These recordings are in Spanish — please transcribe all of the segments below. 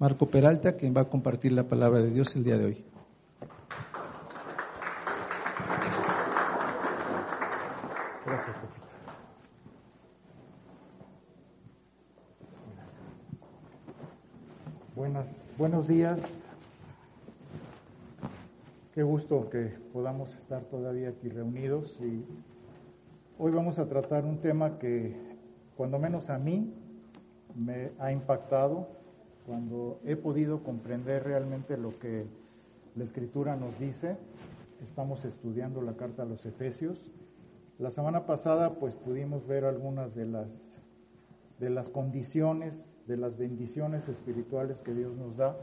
Marco Peralta, quien va a compartir la palabra de Dios el día de hoy. Gracias. Buenas, buenos días. Qué gusto que podamos estar todavía aquí reunidos y hoy vamos a tratar un tema que cuando menos a mí me ha impactado cuando he podido comprender realmente lo que la escritura nos dice. Estamos estudiando la carta a los Efesios. La semana pasada pues pudimos ver algunas de las de las condiciones, de las bendiciones espirituales que Dios nos da.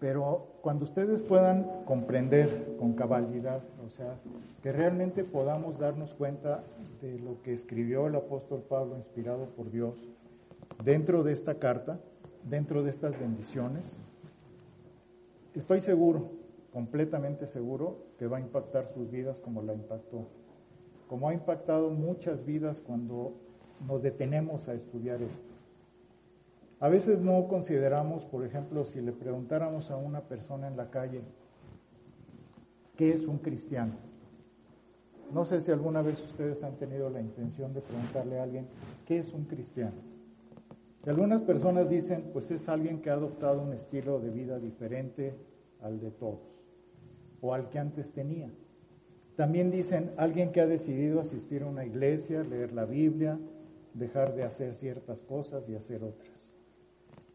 Pero cuando ustedes puedan comprender con cabalidad, o sea, que realmente podamos darnos cuenta de lo que escribió el apóstol Pablo inspirado por Dios dentro de esta carta, dentro de estas bendiciones, estoy seguro, completamente seguro, que va a impactar sus vidas como la impactó, como ha impactado muchas vidas cuando nos detenemos a estudiar esto. A veces no consideramos, por ejemplo, si le preguntáramos a una persona en la calle, ¿qué es un cristiano? No sé si alguna vez ustedes han tenido la intención de preguntarle a alguien, ¿qué es un cristiano? Y algunas personas dicen, pues es alguien que ha adoptado un estilo de vida diferente al de todos, o al que antes tenía. También dicen, alguien que ha decidido asistir a una iglesia, leer la Biblia, dejar de hacer ciertas cosas y hacer otras.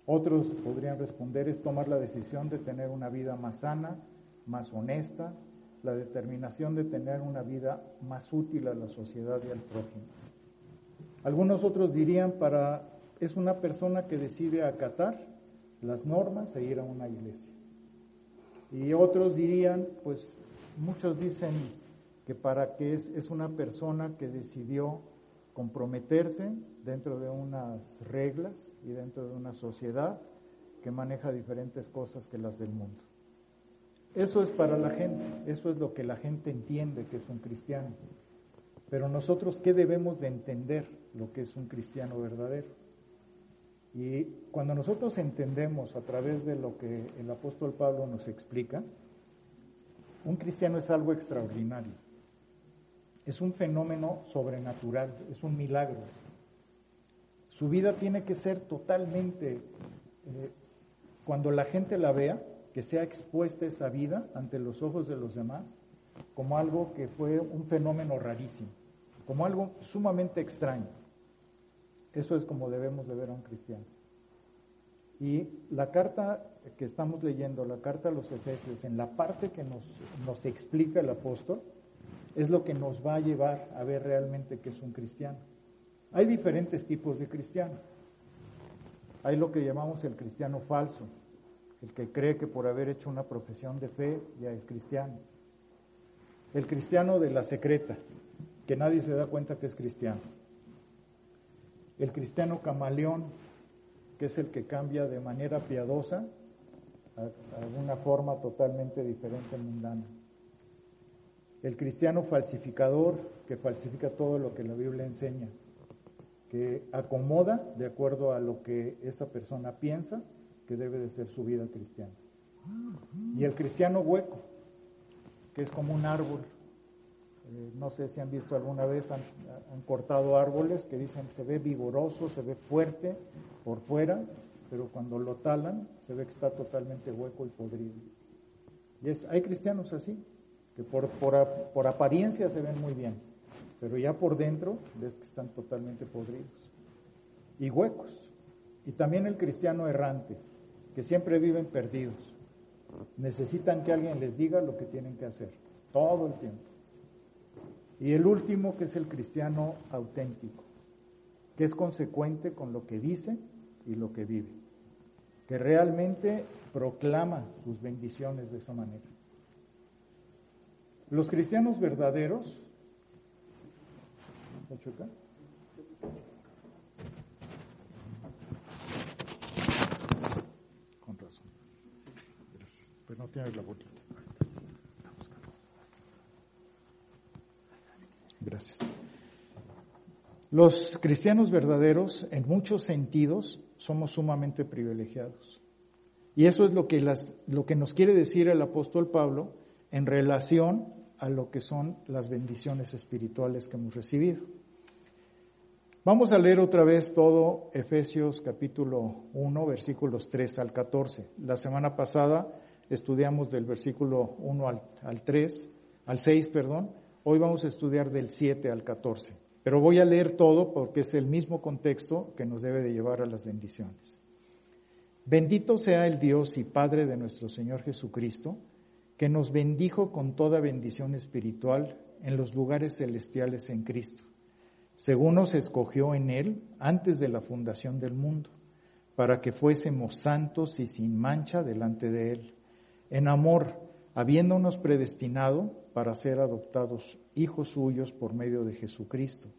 Otros podrían responder es tomar la decisión de tener una vida más sana, más honesta, la determinación de tener una vida más útil a la sociedad y al prójimo. Algunos otros dirían para es una persona que decide acatar las normas e ir a una iglesia. Y otros dirían, pues muchos dicen que para que es, es una persona que decidió comprometerse dentro de unas reglas y dentro de una sociedad que maneja diferentes cosas que las del mundo. Eso es para la gente, eso es lo que la gente entiende que es un cristiano. Pero nosotros, ¿qué debemos de entender lo que es un cristiano verdadero? Y cuando nosotros entendemos a través de lo que el apóstol Pablo nos explica, un cristiano es algo extraordinario es un fenómeno sobrenatural, es un milagro. Su vida tiene que ser totalmente, eh, cuando la gente la vea, que sea expuesta esa vida ante los ojos de los demás, como algo que fue un fenómeno rarísimo, como algo sumamente extraño. Eso es como debemos de ver a un cristiano. Y la carta que estamos leyendo, la carta a los Efesios, en la parte que nos, nos explica el apóstol, es lo que nos va a llevar a ver realmente que es un cristiano. Hay diferentes tipos de cristiano. Hay lo que llamamos el cristiano falso, el que cree que por haber hecho una profesión de fe ya es cristiano. El cristiano de la secreta, que nadie se da cuenta que es cristiano. El cristiano camaleón, que es el que cambia de manera piadosa a, a una forma totalmente diferente mundana el cristiano falsificador que falsifica todo lo que la Biblia enseña, que acomoda de acuerdo a lo que esa persona piensa que debe de ser su vida cristiana. Y el cristiano hueco, que es como un árbol. Eh, no sé si han visto alguna vez, han, han, cortado árboles que dicen se ve vigoroso, se ve fuerte por fuera, pero cuando lo talan se ve que está totalmente hueco y podrido. Y es, hay cristianos así, que por, por, apariencia se ven muy bien, pero ya por dentro ves que están totalmente podridos y huecos. Y también el cristiano errante, que siempre viven perdidos. Necesitan que alguien les diga lo que tienen que hacer, todo el tiempo. Y el último, que es el cristiano auténtico, que es consecuente con lo que dice y lo que vive, que realmente proclama sus bendiciones de esa manera. Los cristianos verdaderos, con razón, pero no tienes la bolita. Gracias. Los cristianos verdaderos, en muchos sentidos, somos sumamente privilegiados. Y eso es lo que, las, lo que nos quiere decir el apóstol Pablo en relación a lo que son las bendiciones espirituales que hemos recibido. Vamos a leer otra vez todo Efesios capítulo 1, versículos 3 al 14. La semana pasada estudiamos del versículo 1 al, al 3, al 6, perdón. Hoy vamos a estudiar del 7 al 14. Pero voy a leer todo porque es el mismo contexto que nos debe de llevar a las bendiciones. Bendito sea el Dios y Padre de nuestro Señor Jesucristo, que nos bendijo con toda bendición espiritual en los lugares celestiales en Cristo, según nos escogió en Él antes de la fundación del mundo, para que fuésemos santos y sin mancha delante de Él, en amor, habiéndonos predestinado para ser adoptados hijos suyos por medio de Jesucristo,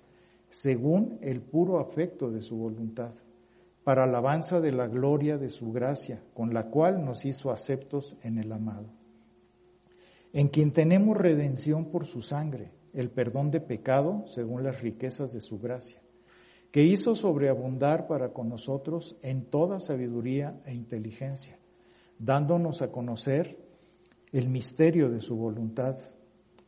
según el puro afecto de su voluntad, para alabanza de la gloria de su gracia, con la cual nos hizo aceptos en el amado, en quien tenemos redención por su sangre, el perdón de pecado según las riquezas de su gracia, que hizo sobreabundar para con nosotros en toda sabiduría e inteligencia, dándonos a conocer el misterio de su voluntad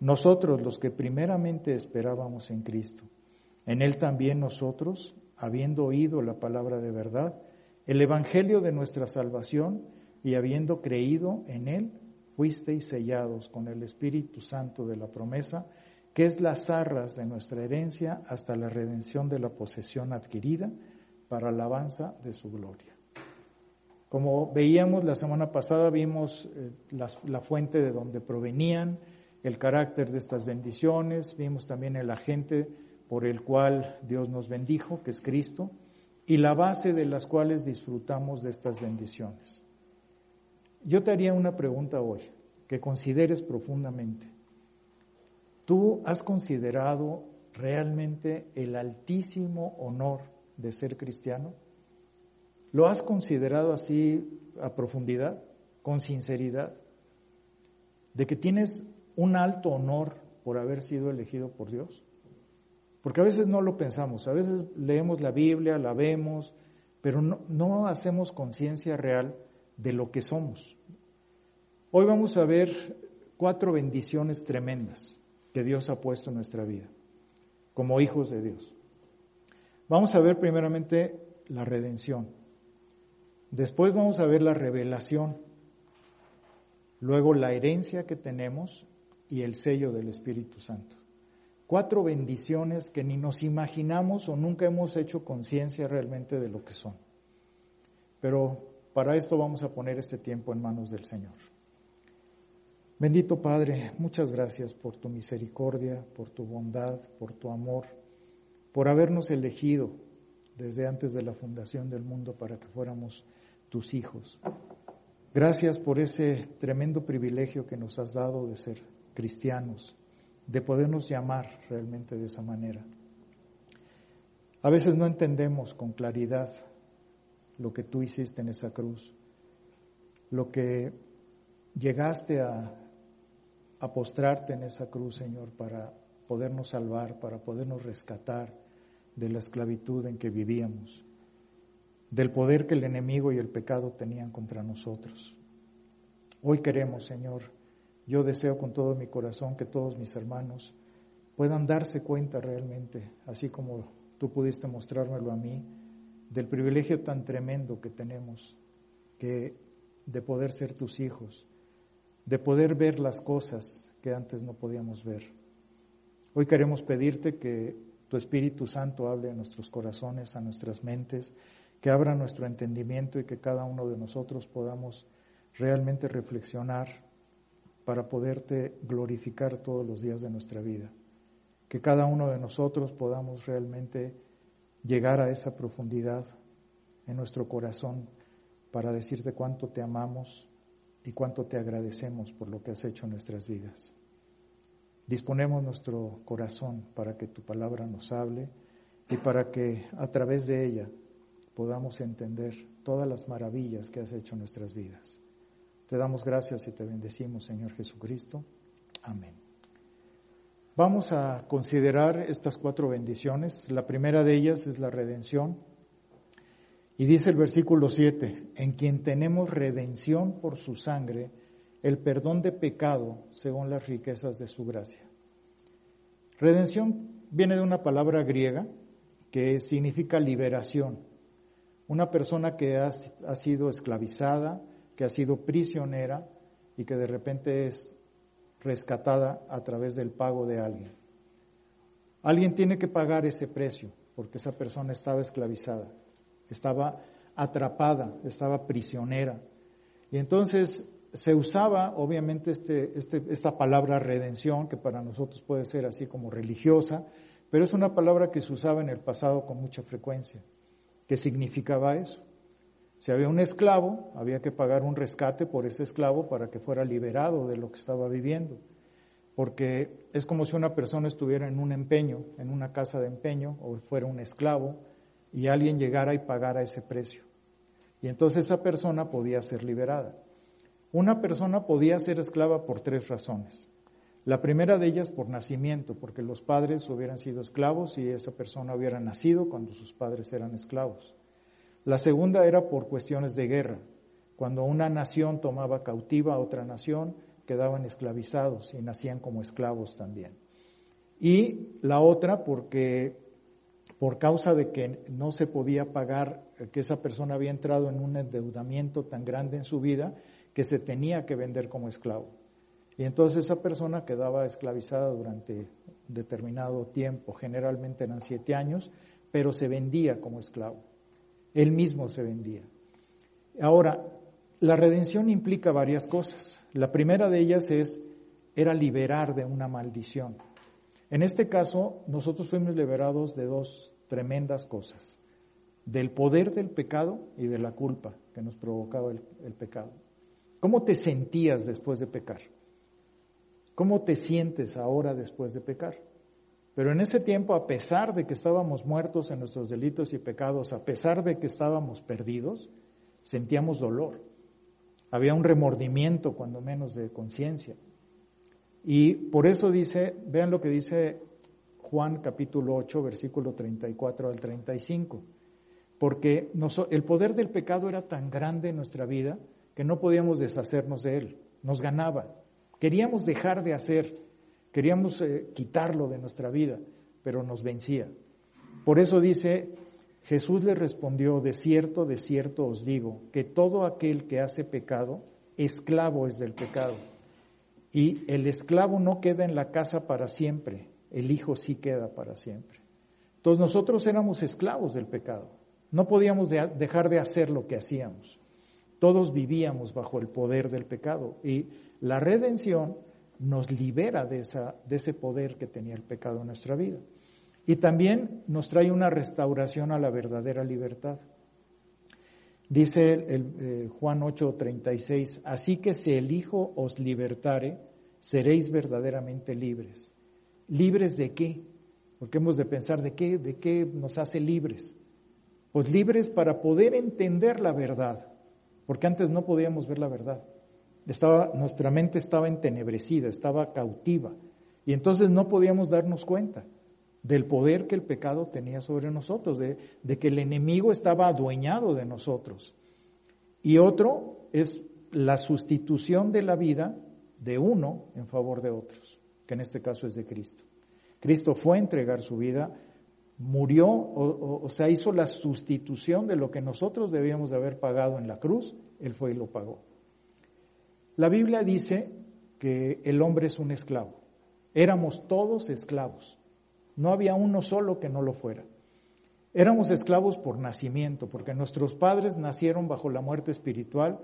nosotros los que primeramente esperábamos en Cristo. En Él también nosotros, habiendo oído la palabra de verdad, el Evangelio de nuestra salvación, y habiendo creído en Él, fuisteis sellados con el Espíritu Santo de la promesa, que es las arras de nuestra herencia hasta la redención de la posesión adquirida para alabanza de su gloria. Como veíamos la semana pasada, vimos eh, la fuente de donde provenían, el carácter de estas bendiciones, vimos también el agente por el cual Dios nos bendijo, que es Cristo, y la base de las cuales disfrutamos de estas bendiciones. Yo te haría una pregunta hoy, que consideres profundamente. ¿Tú has considerado realmente el altísimo honor de ser cristiano? ¿Lo has considerado así a profundidad, con sinceridad? De que tienes un alto honor por haber sido elegido por Dios? Porque a veces no lo pensamos, a veces leemos la Biblia, la vemos, pero no, hacemos conciencia real de lo que somos. Hoy vamos a ver cuatro bendiciones tremendas que Dios ha puesto en nuestra vida, como hijos de Dios. Vamos a ver primeramente la redención. Después vamos a ver la revelación. Luego la herencia que tenemos y el sello del Espíritu Santo. Cuatro bendiciones que ni nos imaginamos o nunca hemos hecho conciencia realmente de lo que son. Pero para esto vamos a poner este tiempo en manos del Señor. Bendito Padre, muchas gracias por tu misericordia, por tu bondad, por tu amor, por habernos elegido desde antes de la fundación del mundo para que fuéramos tus hijos. Gracias por ese tremendo privilegio que nos has dado de ser cristianos, de podernos llamar realmente de esa manera. A veces no entendemos con claridad lo que tú hiciste en esa cruz, lo que llegaste a, a postrarte en esa cruz, Señor, para podernos salvar, para podernos rescatar de la esclavitud en que vivíamos, del poder que el enemigo y el pecado tenían contra nosotros. Hoy queremos, Señor, yo deseo con todo mi corazón que todos mis hermanos puedan darse cuenta realmente, así como tú pudiste mostrármelo a mí, del privilegio tan tremendo que tenemos que de poder ser tus hijos, de poder ver las cosas que antes no podíamos ver. Hoy queremos pedirte que tu Espíritu Santo hable a nuestros corazones, a nuestras mentes, que abra nuestro entendimiento y que cada uno de nosotros podamos realmente reflexionar para poderte glorificar todos los días de nuestra vida. Que cada uno de nosotros podamos realmente llegar a esa profundidad en nuestro corazón para decirte cuánto te amamos y cuánto te agradecemos por lo que has hecho en nuestras vidas. Disponemos nuestro corazón para que tu palabra nos hable y para que a través de ella podamos entender todas las maravillas que has hecho en nuestras vidas. Te damos gracias y te bendecimos, Señor Jesucristo. Amén. Vamos a considerar estas cuatro bendiciones. La primera de ellas es la redención. Y dice el versículo 7, en quien tenemos redención por su sangre, el perdón de pecado según las riquezas de su gracia. Redención viene de una palabra griega que significa liberación. Una persona que ha, ha sido esclavizada, que ha sido prisionera y que de repente es rescatada a través del pago de alguien. Alguien tiene que pagar ese precio porque esa persona estaba esclavizada, estaba atrapada, estaba prisionera. Y entonces se usaba, obviamente, este, este, esta palabra redención, que para nosotros puede ser así como religiosa, pero es una palabra que se usaba en el pasado con mucha frecuencia. ¿Qué significaba eso? Si había un esclavo, había que pagar un rescate por ese esclavo para que fuera liberado de lo que estaba viviendo. Porque es como si una persona estuviera en un empeño, en una casa de empeño, o fuera un esclavo, y alguien llegara y pagara ese precio. Y entonces esa persona podía ser liberada. Una persona podía ser esclava por tres razones. La primera de ellas por nacimiento, porque los padres hubieran sido esclavos y esa persona hubiera nacido cuando sus padres eran esclavos. La segunda era por cuestiones de guerra. Cuando una nación tomaba cautiva a otra nación, quedaban esclavizados y nacían como esclavos también. Y la otra porque por causa de que no se podía pagar, que esa persona había entrado en un endeudamiento tan grande en su vida que se tenía que vender como esclavo. Y entonces esa persona quedaba esclavizada durante determinado tiempo, generalmente eran siete años, pero se vendía como esclavo. Él mismo se vendía. Ahora, la redención implica varias cosas. La primera de ellas es, era liberar de una maldición. En este caso, nosotros fuimos liberados de dos tremendas cosas, del poder del pecado y de la culpa que nos provocaba el, el pecado. ¿Cómo te sentías después de pecar? ¿Cómo te sientes ahora después de pecar? Pero en ese tiempo, a pesar de que estábamos muertos en nuestros delitos y pecados, a pesar de que estábamos perdidos, sentíamos dolor. Había un remordimiento, cuando menos, de conciencia. Y por eso dice, vean lo que dice Juan capítulo 8, versículo 34 al 35. Porque el poder del pecado era tan grande en nuestra vida que no podíamos deshacernos de él. Nos ganaba. Queríamos dejar de hacer Queríamos eh, quitarlo de nuestra vida, pero nos vencía. Por eso dice, Jesús le respondió, de cierto, de cierto os digo, que todo aquel que hace pecado, esclavo es del pecado. Y el esclavo no queda en la casa para siempre, el hijo sí queda para siempre. Entonces nosotros éramos esclavos del pecado, no podíamos dejar de hacer lo que hacíamos. Todos vivíamos bajo el poder del pecado y la redención nos libera de, esa, de ese poder que tenía el pecado en nuestra vida. Y también nos trae una restauración a la verdadera libertad. Dice el, eh, Juan 8:36, así que si el Hijo os libertare, seréis verdaderamente libres. ¿Libres de qué? Porque hemos de pensar de qué, de qué nos hace libres. Pues libres para poder entender la verdad, porque antes no podíamos ver la verdad. Estaba, nuestra mente estaba entenebrecida, estaba cautiva. Y entonces no podíamos darnos cuenta del poder que el pecado tenía sobre nosotros, de, de que el enemigo estaba adueñado de nosotros. Y otro es la sustitución de la vida de uno en favor de otros, que en este caso es de Cristo. Cristo fue a entregar su vida murió o, sea, hizo la sustitución de lo que nosotros debíamos de haber pagado en la cruz, Él fue y lo pagó. La Biblia dice que el hombre es un esclavo. Éramos todos esclavos. No había uno solo que no lo fuera. Éramos esclavos por nacimiento, porque nuestros padres nacieron bajo la muerte espiritual,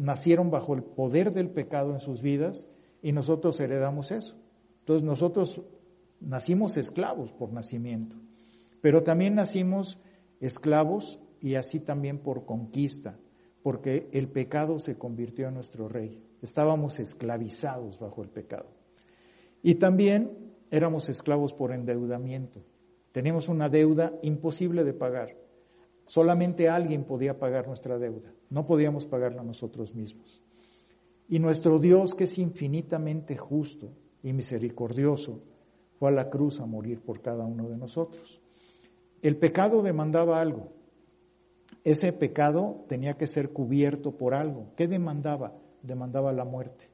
nacieron bajo el poder del pecado en sus vidas y nosotros heredamos eso. Entonces nosotros nacimos esclavos por nacimiento, pero también nacimos esclavos y así también por conquista, porque el pecado se convirtió en nuestro rey. Estábamos esclavizados bajo el pecado. Y también éramos esclavos por endeudamiento. Teníamos una deuda imposible de pagar. Solamente alguien podía pagar nuestra deuda. No podíamos pagarla nosotros mismos. Y nuestro Dios, que es infinitamente justo y misericordioso, fue a la cruz a morir por cada uno de nosotros. El pecado demandaba algo. Ese pecado tenía que ser cubierto por algo. ¿Qué demandaba? Demandaba la muerte.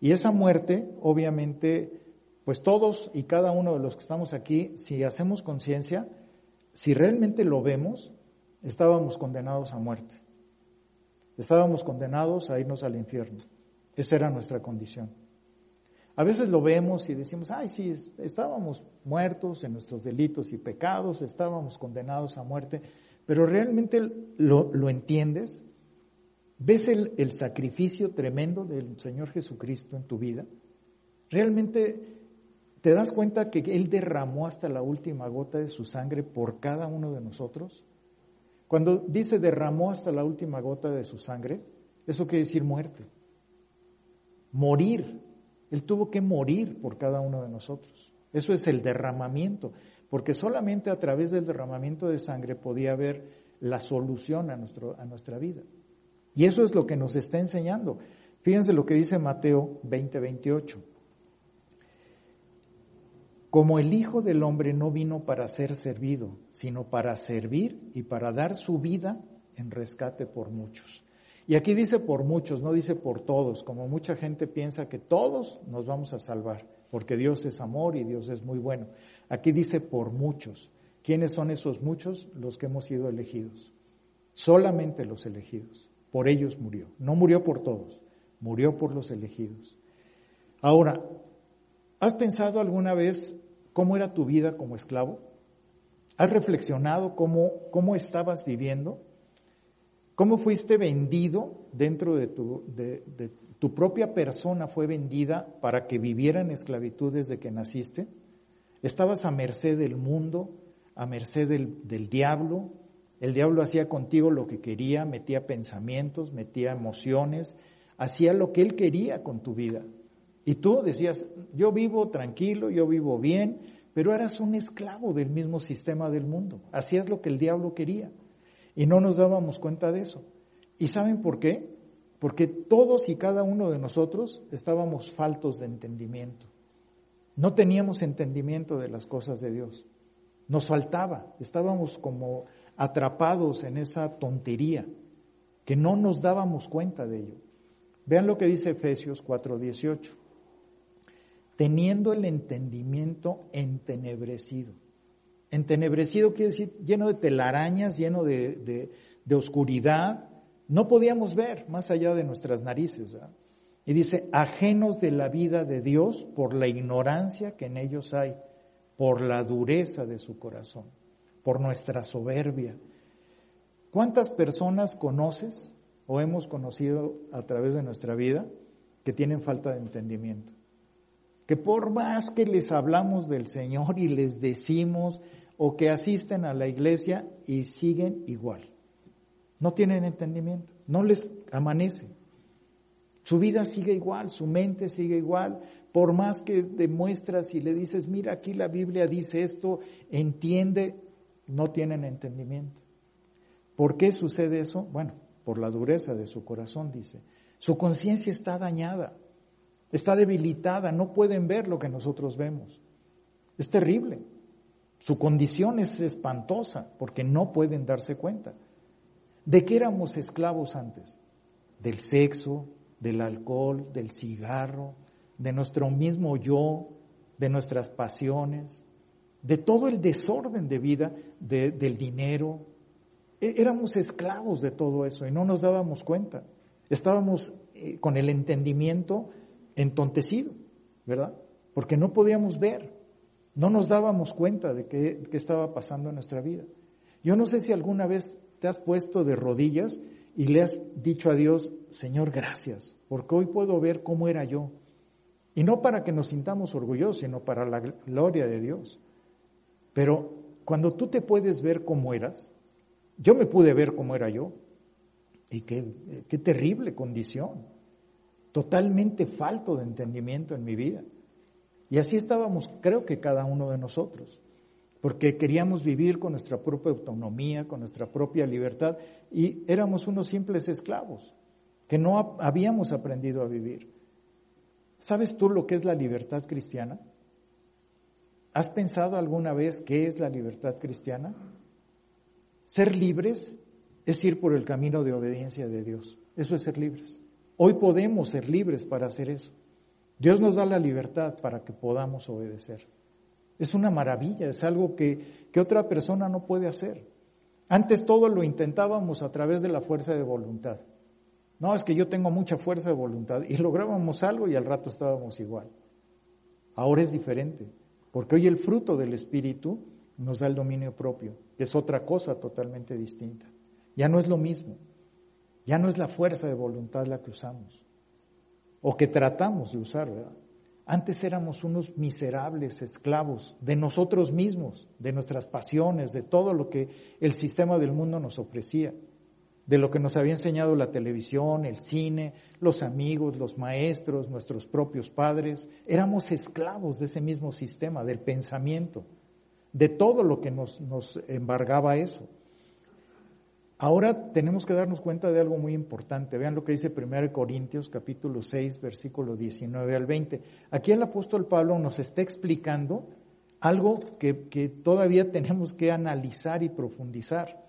Y esa muerte, obviamente, pues todos y cada uno de los que estamos aquí, si hacemos conciencia, si realmente lo vemos, estábamos condenados a muerte. Estábamos condenados a irnos al infierno. Esa era nuestra condición. A veces lo vemos y decimos, ay, sí, estábamos muertos en nuestros delitos y pecados, estábamos condenados a muerte, pero realmente lo, entiendes, ves el, el sacrificio tremendo del Señor Jesucristo en tu vida, realmente te das cuenta que Él derramó hasta la última gota de su sangre por cada uno de nosotros. Cuando dice derramó hasta la última gota de su sangre, eso quiere decir muerte, morir. Él tuvo que morir por cada uno de nosotros. Eso es el derramamiento, porque solamente a través del derramamiento de sangre podía haber la solución a, nuestro, a nuestra vida. Y eso es lo que nos está enseñando. Fíjense lo que dice Mateo 20, 28. Como el Hijo del Hombre no vino para ser servido, sino para servir y para dar su vida en rescate por muchos. Y aquí dice por muchos, no dice por todos, como mucha gente piensa que todos nos vamos a salvar, porque Dios es amor y Dios es muy bueno. Aquí dice por muchos. ¿Quiénes son esos muchos? Los que hemos sido elegidos. Solamente los elegidos. Por ellos murió. No murió por todos, murió por los elegidos. Ahora, ¿has pensado alguna vez cómo era tu vida como esclavo? ¿Has reflexionado cómo, cómo estabas viviendo? ¿Cómo fuiste vendido dentro de tu, de, tu propia persona fue vendida para que viviera en esclavitud desde que naciste? ¿Estabas a merced del mundo, a merced del, del diablo? El diablo hacía contigo lo que quería, metía pensamientos, metía emociones, hacía lo que él quería con tu vida. Y tú decías, yo vivo tranquilo, yo vivo bien, pero eras un esclavo del mismo sistema del mundo. Hacías lo que el diablo quería. Y no nos dábamos cuenta de eso. ¿Y saben por qué? Porque todos y cada uno de nosotros estábamos faltos de entendimiento. No teníamos entendimiento de las cosas de Dios. Nos faltaba, estábamos como atrapados en esa tontería, que no nos dábamos cuenta de ello. Vean lo que dice Efesios 4:18. Teniendo el entendimiento entenebrecido. Entenebrecido quiere decir lleno de telarañas, lleno de, oscuridad. No podíamos ver más allá de nuestras narices. Y dice, ajenos de la vida de Dios por la ignorancia que en ellos hay, por la dureza de su corazón, por nuestra soberbia. ¿Cuántas personas conoces o hemos conocido a través de nuestra vida que tienen falta de entendimiento? Que por más que les hablamos del Señor y les decimos o que asisten a la iglesia y siguen igual. No tienen entendimiento, no les amanece. Su vida sigue igual, su mente sigue igual. Por más que demuestras y le dices, mira, aquí la Biblia dice esto, entiende, no tienen entendimiento. ¿Por qué sucede eso? Bueno, por la dureza de su corazón, dice. Su conciencia está dañada, está debilitada, no pueden ver lo que nosotros vemos. Es terrible. Su condición es espantosa porque no pueden darse cuenta. ¿De qué éramos esclavos antes? Del sexo, del alcohol, del cigarro, de nuestro mismo yo, de nuestras pasiones. de todo el desorden de vida, del dinero. E, éramos esclavos de todo eso y no nos dábamos cuenta. Estábamos eh, con el entendimiento entontecido, ¿verdad? Porque no podíamos ver, no nos dábamos cuenta de qué, estaba pasando en nuestra vida. Yo no sé si alguna vez te has puesto de rodillas y le has dicho a Dios, Señor, gracias, porque hoy puedo ver cómo era yo. Y no para que nos sintamos orgullosos, sino para la gloria de Dios. Pero cuando tú te puedes ver como eras, yo me pude ver como era yo, y qué, qué terrible condición, totalmente falto de entendimiento en mi vida. Y así estábamos, creo que cada uno de nosotros porque queríamos vivir con nuestra propia autonomía, con nuestra propia libertad, y éramos unos simples esclavos, que no habíamos aprendido a vivir. ¿Sabes tú lo que es la libertad cristiana? ¿Has pensado alguna vez qué es la libertad cristiana? Ser libres es ir por el camino de obediencia de Dios. Eso es ser libres. Hoy podemos ser libres para hacer eso. Dios nos da la libertad para que podamos obedecer. Es una maravilla, es algo que, que otra persona no puede hacer. Antes todo lo intentábamos a través de la fuerza de voluntad. No, es que yo tengo mucha fuerza de voluntad y lográbamos algo y al rato estábamos igual. Ahora es diferente, porque hoy el fruto del Espíritu nos da el dominio propio, que es otra cosa totalmente distinta. Ya no es lo mismo, ya no es la fuerza de voluntad la que usamos, o que tratamos de usar, ¿verdad? Antes éramos unos miserables esclavos de nosotros mismos, de nuestras pasiones, de todo lo que el sistema del mundo nos ofrecía, de lo que nos había enseñado la televisión, el cine, los amigos, los maestros, nuestros propios padres. Éramos esclavos de ese mismo sistema, del pensamiento, de todo lo que nos, nos embargaba eso. Ahora tenemos que darnos cuenta de algo muy importante. Vean lo que dice 1 Corintios capítulo 6, versículo 19 al 20. Aquí el apóstol Pablo nos está explicando algo que, que todavía tenemos que analizar y profundizar.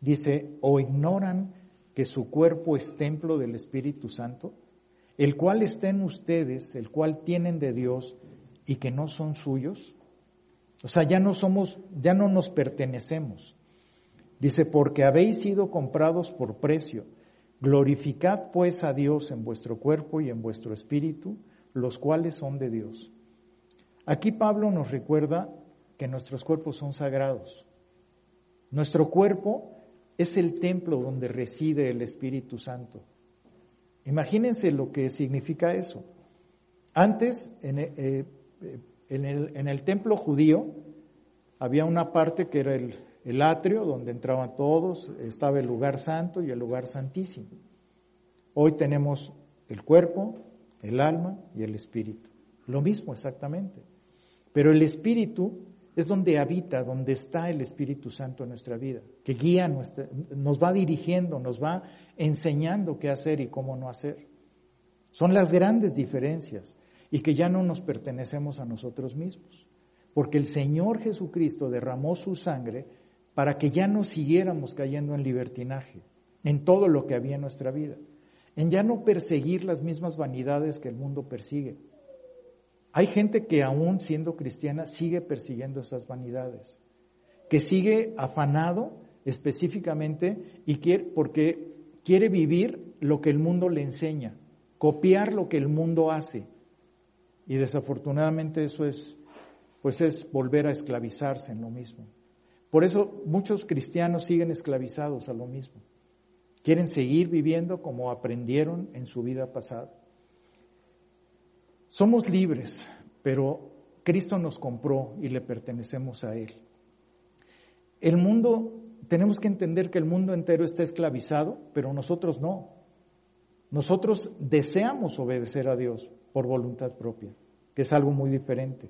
Dice, o ignoran que su cuerpo es templo del Espíritu Santo, el cual está en ustedes, el cual tienen de Dios y que no son suyos. O sea, ya no somos, ya no nos pertenecemos. Dice, porque habéis sido comprados por precio. Glorificad pues a Dios en vuestro cuerpo y en vuestro espíritu, los cuales son de Dios. Aquí Pablo nos recuerda que nuestros cuerpos son sagrados. Nuestro cuerpo es el templo donde reside el Espíritu Santo. Imagínense lo que significa eso. Antes, en, eh, eh, el, el templo judío, había una parte que era el, el atrio donde entraban todos, estaba el lugar santo y el lugar santísimo. Hoy tenemos el cuerpo, el alma y el espíritu. Lo mismo exactamente. Pero el espíritu es donde habita, donde está el Espíritu Santo en nuestra vida, que guía, nuestra, nos va dirigiendo, nos va enseñando qué hacer y cómo no hacer. Son las grandes diferencias y que ya no nos pertenecemos a nosotros mismos, porque el Señor Jesucristo derramó su sangre para que ya no siguiéramos cayendo en libertinaje, en todo lo que había en nuestra vida, en ya no perseguir las mismas vanidades que el mundo persigue. Hay gente que aún siendo cristiana sigue persiguiendo esas vanidades, que sigue afanado específicamente y quiere, porque quiere vivir lo que el mundo le enseña, copiar lo que el mundo hace. Y desafortunadamente eso es, pues es volver a esclavizarse en lo mismo. Por eso muchos cristianos siguen esclavizados a lo mismo. Quieren seguir viviendo como aprendieron en su vida pasada. Somos libres, pero Cristo nos compró y le pertenecemos a Él. El mundo, tenemos que entender que el mundo entero está esclavizado, pero nosotros no. Nosotros deseamos obedecer a Dios por voluntad propia, que es algo muy diferente.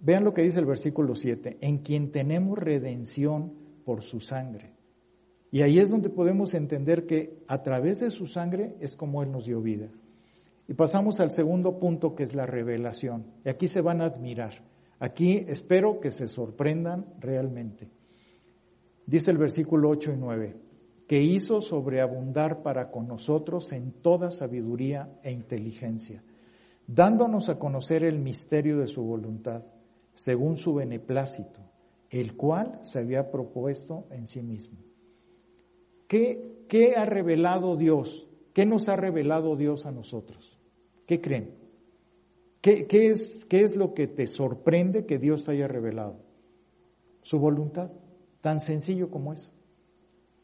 Vean lo que dice el versículo 7, en quien tenemos redención por su sangre. Y ahí es donde podemos entender que a través de su sangre es como Él nos dio vida. Y pasamos al segundo punto que es la revelación. Y aquí se van a admirar. Aquí espero que se sorprendan realmente. Dice el versículo 8 y 9, que hizo sobreabundar para con nosotros en toda sabiduría e inteligencia, dándonos a conocer el misterio de su voluntad según su beneplácito, el cual se había propuesto en sí mismo. ¿Qué, qué ha revelado Dios? ¿Qué nos ha revelado Dios a nosotros? ¿Qué creen? ¿Qué, qué, es, ¿Qué es lo que te sorprende que Dios te haya revelado? Su voluntad, tan sencillo como eso.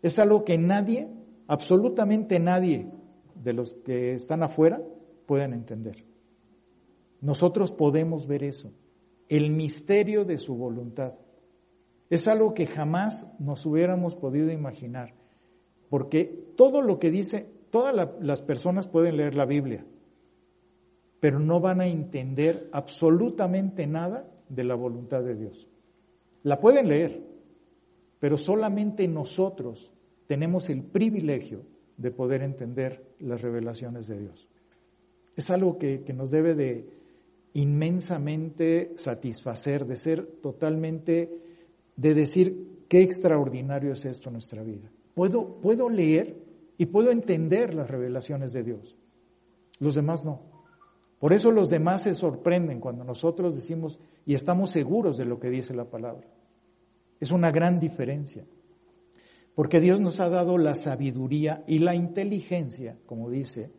Es algo que nadie, absolutamente nadie de los que están afuera pueden entender. Nosotros podemos ver eso, el misterio de su voluntad. Es algo que jamás nos hubiéramos podido imaginar, porque todo lo que dice, todas las personas pueden leer la Biblia, pero no van a entender absolutamente nada de la voluntad de Dios. La pueden leer, pero solamente nosotros tenemos el privilegio de poder entender las revelaciones de Dios. Es algo que, que nos debe de inmensamente satisfacer, de ser totalmente, de decir qué extraordinario es esto en nuestra vida. Puedo, puedo leer y puedo entender las revelaciones de Dios. Los demás no. Por eso los demás se sorprenden cuando nosotros decimos y estamos seguros de lo que dice la palabra. Es una gran diferencia. Porque Dios nos ha dado la sabiduría y la inteligencia, como dice,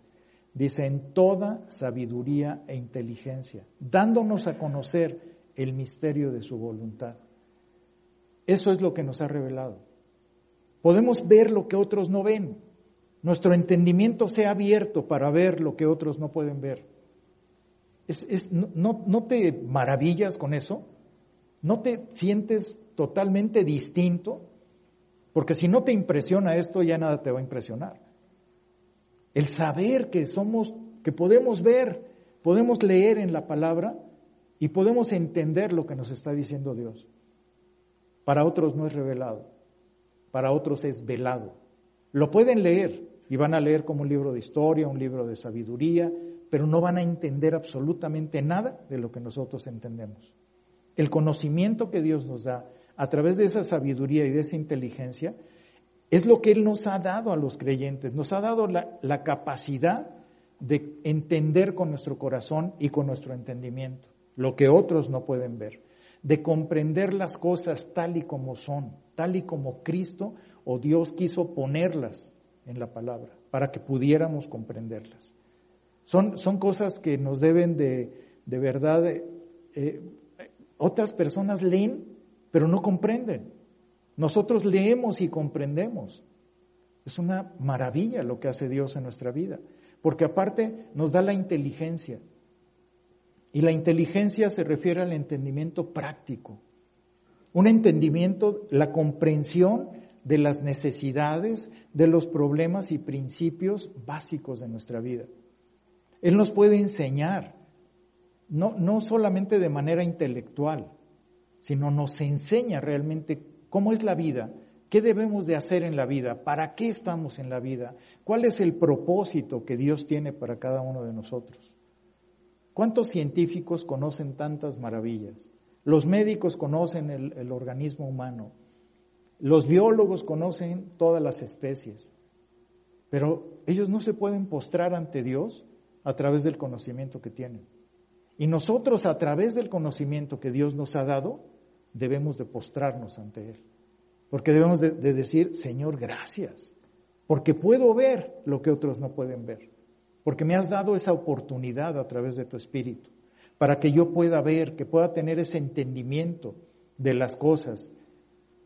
dice en toda sabiduría e inteligencia, dándonos a conocer el misterio de su voluntad. Eso es lo que nos ha revelado. Podemos ver lo que otros no ven. Nuestro entendimiento se ha abierto para ver lo que otros no pueden ver. no, ¿No te maravillas con eso? ¿No te sientes totalmente distinto? Porque si no te impresiona esto, ya nada te va a impresionar. El saber que somos, que podemos ver, podemos leer en la palabra y podemos entender lo que nos está diciendo Dios. Para otros no es revelado, para otros es velado. Lo pueden leer y van a leer como un libro de historia, un libro de sabiduría, pero no van a entender absolutamente nada de lo que nosotros entendemos. El conocimiento que Dios nos da a través de esa sabiduría y de esa inteligencia, es lo que Él nos ha dado a los creyentes, nos ha dado la, capacidad de entender con nuestro corazón y con nuestro entendimiento, lo que otros no pueden ver, de comprender las cosas tal y como son, tal y como Cristo o Dios quiso ponerlas en la palabra, para que pudiéramos comprenderlas. Son, son cosas que nos deben de, de verdad, eh, otras personas leen pero no comprenden. Nosotros leemos y comprendemos. Es una maravilla lo que hace Dios en nuestra vida, porque aparte nos da la inteligencia. Y la inteligencia se refiere al entendimiento práctico. Un entendimiento, la comprensión de las necesidades, de los problemas y principios básicos de nuestra vida. Él nos puede enseñar, no, no solamente de manera intelectual, sino nos enseña realmente cómo es la vida, qué debemos de hacer en la vida, para qué estamos en la vida, cuál es el propósito que Dios tiene para cada uno de nosotros. ¿Cuántos científicos conocen tantas maravillas? Los médicos conocen el, el organismo humano, los biólogos conocen todas las especies, pero ellos no se pueden postrar ante Dios a través del conocimiento que tienen. Y nosotros a través del conocimiento que Dios nos ha dado, debemos de postrarnos ante Él. Porque debemos de, decir, Señor, gracias. Porque puedo ver lo que otros no pueden ver. Porque me has dado esa oportunidad a través de tu Espíritu. Para que yo pueda ver, que pueda tener ese entendimiento de las cosas.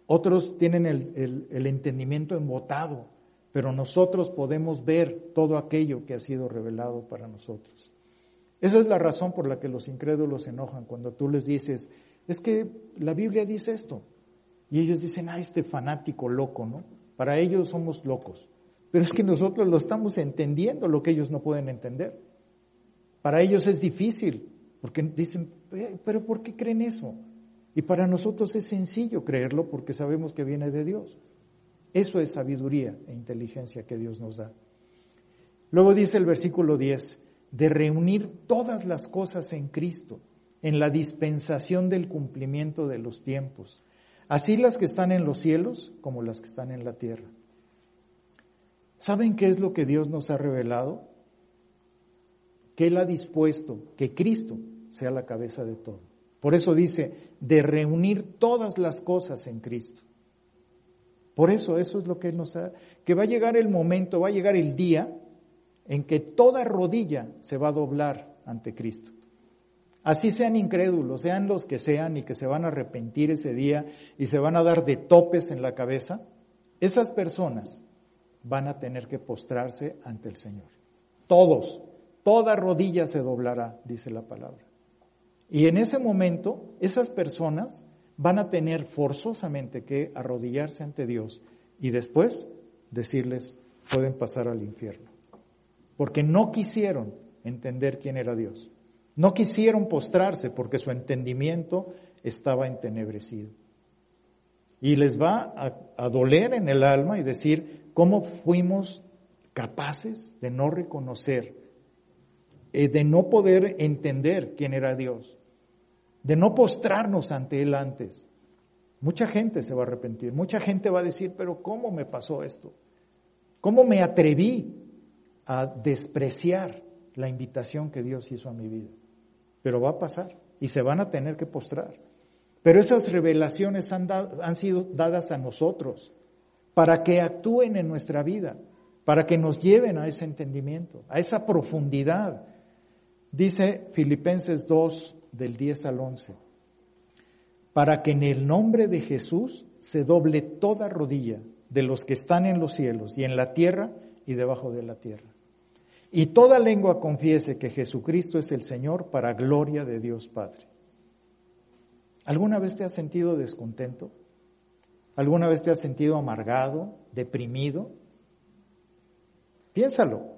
Otros tienen el, el entendimiento embotado, pero nosotros podemos ver todo aquello que ha sido revelado para nosotros. Esa es la razón por la que los incrédulos se enojan cuando tú les dices, es que la Biblia dice esto. Y ellos dicen, ah, este fanático loco, ¿no? Para ellos somos locos. Pero es que nosotros lo estamos entendiendo, lo que ellos no pueden entender. Para ellos es difícil, porque dicen, pero ¿por qué creen eso? Y para nosotros es sencillo creerlo porque sabemos que viene de Dios. Eso es sabiduría e inteligencia que Dios nos da. Luego dice el versículo 10, de reunir todas las cosas en Cristo en la dispensación del cumplimiento de los tiempos, así las que están en los cielos como las que están en la tierra. ¿Saben qué es lo que Dios nos ha revelado? Que Él ha dispuesto que Cristo sea la cabeza de todo. Por eso dice, de reunir todas las cosas en Cristo. Por eso, eso es lo que Él nos ha, que va a llegar el momento, va a llegar el día en que toda rodilla se va a doblar ante Cristo. Así sean incrédulos, sean los que sean y que se van a arrepentir ese día y se van a dar de topes en la cabeza, esas personas van a tener que postrarse ante el Señor. Todos, toda rodilla se doblará, dice la palabra. Y en ese momento, esas personas van a tener forzosamente que arrodillarse ante Dios y después decirles, pueden pasar al infierno. Porque no quisieron entender quién era Dios. No quisieron postrarse porque su entendimiento estaba entenebrecido. Y les va a, doler en el alma y decir cómo fuimos capaces de no reconocer, eh, de no poder entender quién era Dios, de no postrarnos ante Él antes. Mucha gente se va a arrepentir, mucha gente va a decir, pero ¿cómo me pasó esto? ¿Cómo me atreví a despreciar la invitación que Dios hizo a mi vida? Pero va a pasar y se van a tener que postrar. Pero esas revelaciones han, sido dadas a nosotros para que actúen en nuestra vida, para que nos lleven a ese entendimiento, a esa profundidad. Dice Filipenses 2, del 10 al 11, para que en el nombre de Jesús se doble toda rodilla de los que están en los cielos y en la tierra y debajo de la tierra. Y toda lengua confiese que Jesucristo es el Señor para gloria de Dios Padre. ¿Alguna vez te has sentido descontento? ¿Alguna vez te has sentido amargado, deprimido? Piénsalo.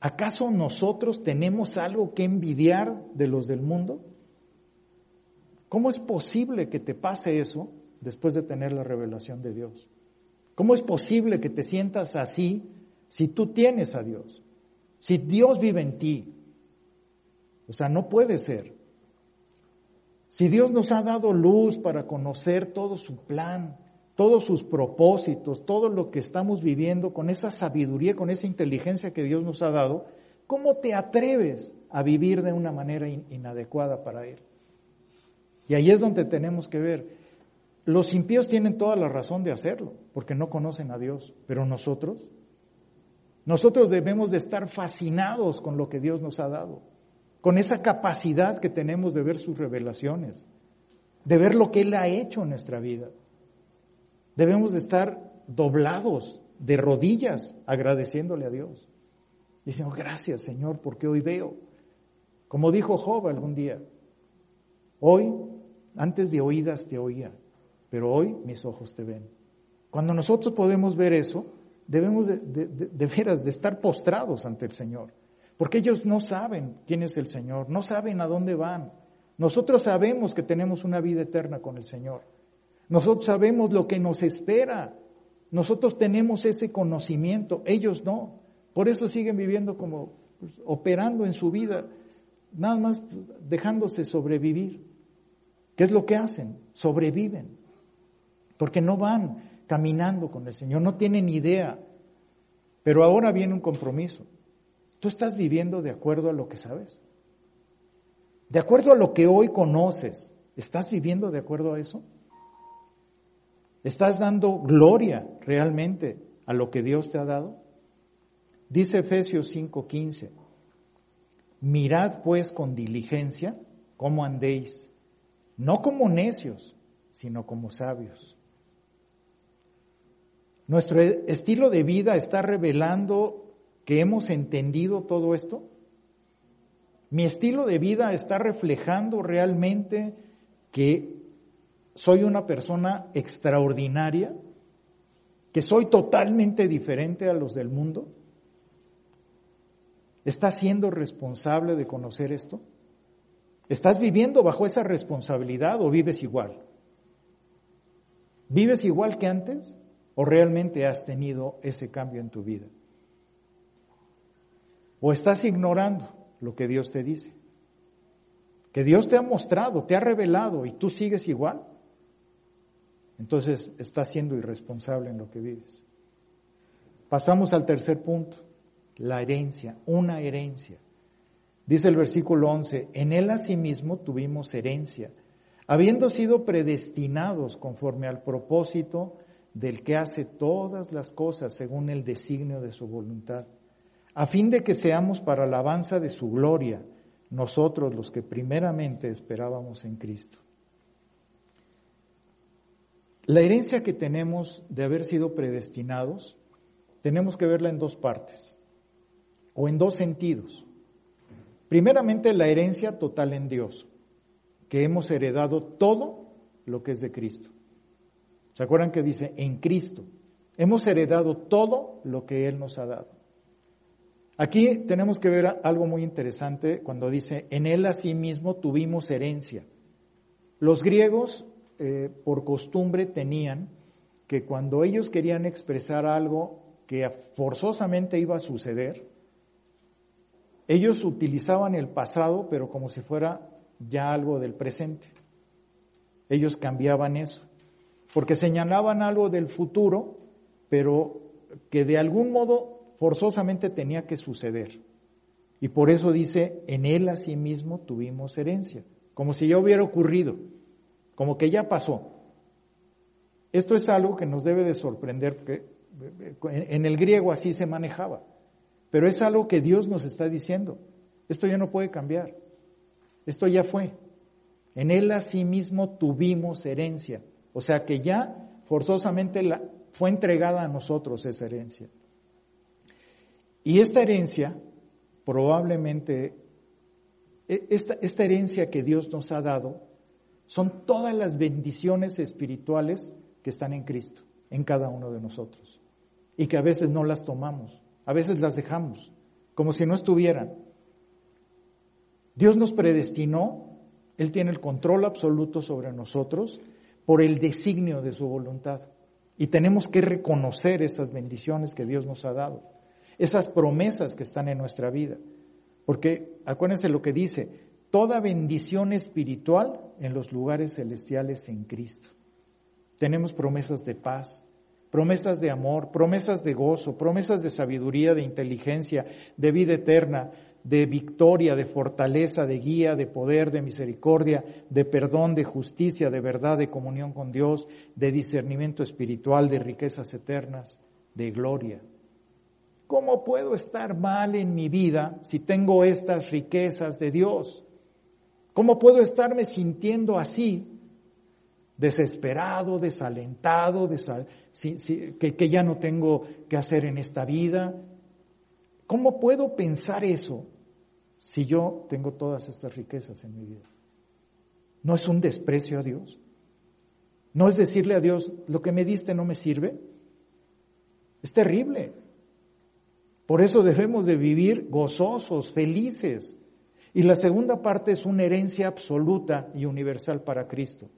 ¿Acaso nosotros tenemos algo que envidiar de los del mundo? ¿Cómo es posible que te pase eso después de tener la revelación de Dios? ¿Cómo es posible que te sientas así si tú tienes a Dios? Si Dios vive en ti. O sea, no puede ser. Si Dios nos ha dado luz para conocer todo su plan, todos sus propósitos, todo lo que estamos viviendo con esa sabiduría, con esa inteligencia que Dios nos ha dado, ¿cómo te atreves a vivir de una manera inadecuada para Él? Y ahí es donde tenemos que ver. Los impíos tienen toda la razón de hacerlo, porque no conocen a Dios, pero nosotros, nosotros debemos de estar fascinados con lo que Dios nos ha dado, con esa capacidad que tenemos de ver sus revelaciones, de ver lo que Él ha hecho en nuestra vida. Debemos de estar doblados de rodillas agradeciéndole a Dios. Diciendo, gracias Señor, porque hoy veo. Como dijo Job algún día, hoy, antes de oídas te oía, pero hoy mis ojos te ven. Cuando nosotros podemos ver eso, debemos de, veras de estar postrados ante el Señor, porque ellos no saben quién es el Señor, no saben a dónde van. Nosotros sabemos que tenemos una vida eterna con el Señor. Nosotros sabemos lo que nos espera. Nosotros tenemos ese conocimiento, ellos no. Por eso siguen viviendo como pues, operando en su vida, nada más pues, dejándose sobrevivir. ¿Qué es lo que hacen? Sobreviven. Porque no van caminando con el Señor, no tienen idea. Pero ahora viene un compromiso. Tú estás viviendo de acuerdo a lo que sabes. De acuerdo a lo que hoy conoces, ¿estás viviendo de acuerdo a eso? ¿Estás dando gloria realmente a lo que Dios te ha dado? Dice Efesios 5:15, mirad pues con diligencia cómo andéis, no como necios, sino como sabios. Nuestro estilo de vida está revelando que hemos entendido todo esto. Mi estilo de vida está reflejando realmente que soy una persona extraordinaria, que soy totalmente diferente a los del mundo? ¿Estás siendo responsable de conocer esto? ¿Estás viviendo bajo esa responsabilidad o vives igual? ¿Vives igual que antes o realmente has tenido ese cambio en tu vida? ¿O estás ignorando lo que Dios te dice? Que Dios te ha mostrado, te ha revelado y tú sigues igual entonces estás siendo irresponsable en lo que vives. Pasamos al tercer punto, la herencia, una herencia. Dice el versículo 11, en él asimismo tuvimos herencia, habiendo sido predestinados conforme al propósito del que hace todas las cosas según el designio de su voluntad, a fin de que seamos para alabanza de su gloria, nosotros los que primeramente esperábamos en Cristo. La herencia que tenemos de haber sido predestinados, tenemos que verla en dos partes, o en dos sentidos. Primeramente, la herencia total en Dios, que hemos heredado todo lo que es de Cristo. ¿Se acuerdan que dice en Cristo? Hemos heredado todo lo que Él nos ha dado. Aquí tenemos que ver algo muy interesante cuando dice, en Él asimismo tuvimos herencia. Los griegos, eh, por costumbre, tenían que cuando ellos querían expresar algo que forzosamente iba a suceder, ellos utilizaban el pasado, pero como si fuera ya algo del presente. Ellos cambiaban eso porque señalaban algo del futuro, pero que de algún modo forzosamente tenía que suceder. Y por eso dice, en él asimismo tuvimos herencia, como si ya hubiera ocurrido, como que ya pasó. Esto es algo que nos debe de sorprender, porque en el griego así se manejaba, pero es algo que Dios nos está diciendo. Esto ya no puede cambiar, esto ya fue. En él asimismo tuvimos herencia. O sea que ya forzosamente fue entregada a nosotros esa herencia. Y esta herencia, probablemente, e, esta, esta herencia que Dios nos ha dado, son todas las bendiciones espirituales que están en Cristo, en cada uno de nosotros. Y que a veces no las tomamos, a veces las dejamos, como si no estuvieran. Dios nos predestinó, Él tiene el control absoluto sobre nosotros por el designio de su voluntad. Y tenemos que reconocer esas bendiciones que Dios nos ha dado, esas promesas que están en nuestra vida. Porque acuérdense lo que dice, toda bendición espiritual en los lugares celestiales en Cristo. Tenemos promesas de paz, promesas de amor, promesas de gozo, promesas de sabiduría, de inteligencia, de vida eterna, de victoria, de fortaleza, de guía, de poder, de misericordia, de perdón, de justicia, de verdad, de comunión con Dios, de discernimiento espiritual, de riquezas eternas, de gloria. ¿Cómo puedo estar mal en mi vida si tengo estas riquezas de Dios? ¿Cómo puedo estarme sintiendo así, desesperado, desalentado, que, que ya no tengo que hacer en esta vida? ¿Cómo puedo pensar eso si yo tengo todas estas riquezas en mi vida? ¿No es un desprecio a Dios? ¿No es decirle a Dios, lo que me diste no me sirve? Es terrible. Por eso debemos de vivir gozosos, felices. Y la segunda parte es una herencia absoluta y universal para Cristo.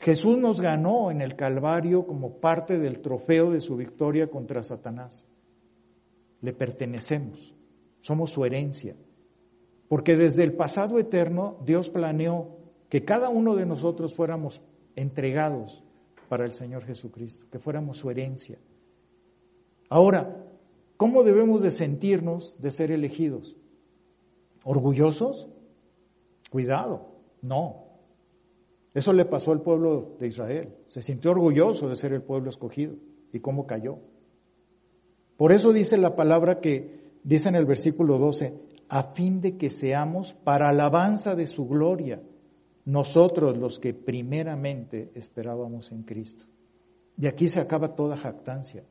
Jesús nos ganó en el Calvario como parte del trofeo de su victoria contra Satanás le pertenecemos, somos su herencia. Porque desde el pasado eterno Dios planeó que cada uno de nosotros fuéramos entregados para el Señor Jesucristo, que fuéramos su herencia. Ahora, ¿cómo debemos de sentirnos de ser elegidos? ¿Orgullosos? Cuidado, no. Eso le pasó al pueblo de Israel. Se sintió orgulloso de ser el pueblo escogido. ¿Y cómo cayó? Por eso dice la palabra que dice en el versículo 12, a fin de que seamos para alabanza de su gloria, nosotros los que primeramente esperábamos en Cristo. Y aquí se acaba toda jactancia,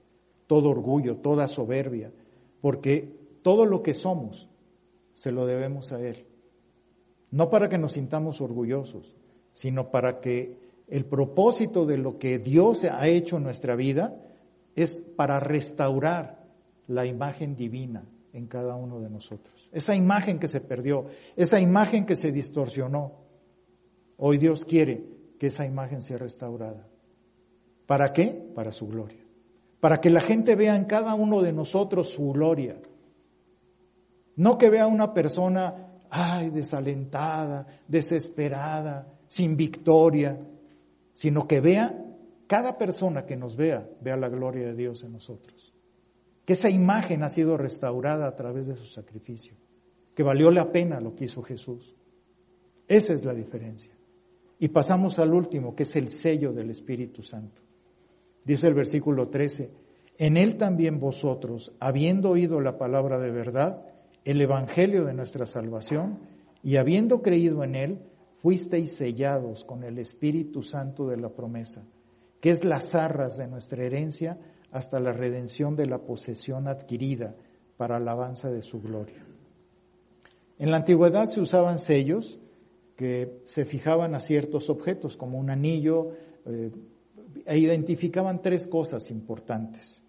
todo orgullo, toda soberbia, porque todo lo que somos se lo debemos a Él. No para que nos sintamos orgullosos, sino para que el propósito de lo que Dios ha hecho en nuestra vida es para restaurar la imagen divina en cada uno de nosotros. Esa imagen que se perdió, esa imagen que se distorsionó, hoy Dios quiere que esa imagen sea restaurada. ¿Para qué? Para su gloria. Para que la gente vea en cada uno de nosotros su gloria. No que vea una persona, ay, desalentada, desesperada, sin victoria, sino que vea cada persona que nos vea, vea la gloria de Dios en nosotros. Que esa imagen ha sido restaurada a través de su sacrificio. que valió la pena lo que hizo Jesús. Esa es la diferencia. Y pasamos al último, que es el sello del Espíritu Santo. Dice el versículo 13, en él también vosotros, habiendo oído la palabra de verdad, el Evangelio de nuestra salvación, y habiendo creído en él, fuisteis sellados con el Espíritu Santo de la promesa, que es las arras de nuestra herencia hasta la redención de la posesión adquirida para alabanza de su gloria. En la antigüedad se usaban sellos que se fijaban a ciertos objetos, como un anillo, eh, e identificaban tres cosas importantes.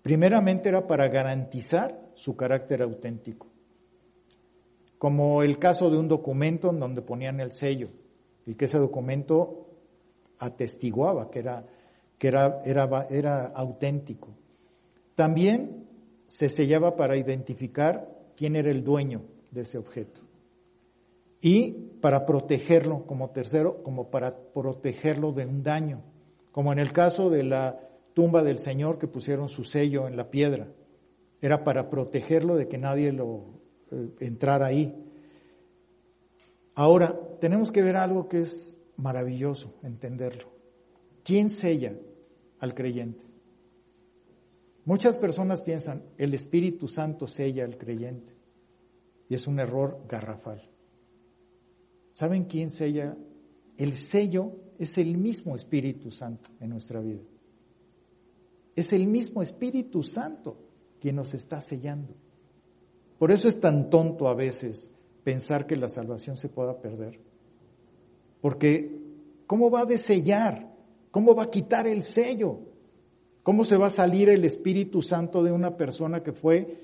Primeramente era para garantizar su carácter auténtico, como el caso de un documento en donde ponían el sello y que ese documento atestiguaba que era, que era, era, era auténtico. También se sellaba para identificar quién era el dueño de ese objeto. Y para protegerlo como tercero, como para protegerlo de un daño, como en el caso de la tumba del Señor que pusieron su sello en la piedra. Era para protegerlo de que nadie lo eh, entrara ahí. Ahora, tenemos que ver algo que es maravilloso, entenderlo. ¿Quién sella al creyente? Muchas personas piensan, el Espíritu Santo sella al creyente. Y es un error garrafal. ¿Saben quién sella? El sello es el mismo Espíritu Santo en nuestra vida. Es el mismo Espíritu Santo quien nos está sellando. Por eso es tan tonto a veces pensar que la salvación se pueda perder. Porque ¿cómo va a desellar? ¿Cómo va a quitar el sello? ¿Cómo se va a salir el Espíritu Santo de una persona que fue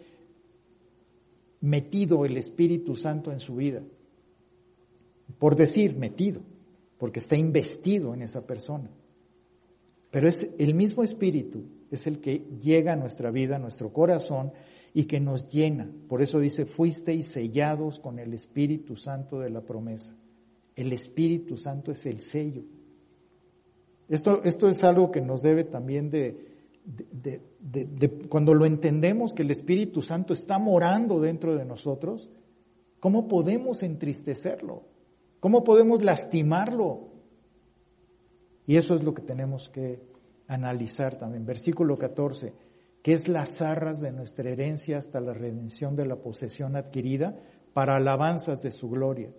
metido el Espíritu Santo en su vida. Por decir metido, porque está investido en esa persona. Pero es el mismo Espíritu, es el que llega a nuestra vida, a nuestro corazón y que nos llena. Por eso dice, fuisteis sellados con el Espíritu Santo de la promesa. El Espíritu Santo es el sello. Esto, esto es algo que nos debe también de, de, cuando lo entendemos que el Espíritu Santo está morando dentro de nosotros, ¿cómo podemos entristecerlo? ¿Cómo podemos lastimarlo? Y eso es lo que tenemos que analizar también. Versículo 14, que es las arras de nuestra herencia hasta la redención de la posesión adquirida para alabanzas de su gloria.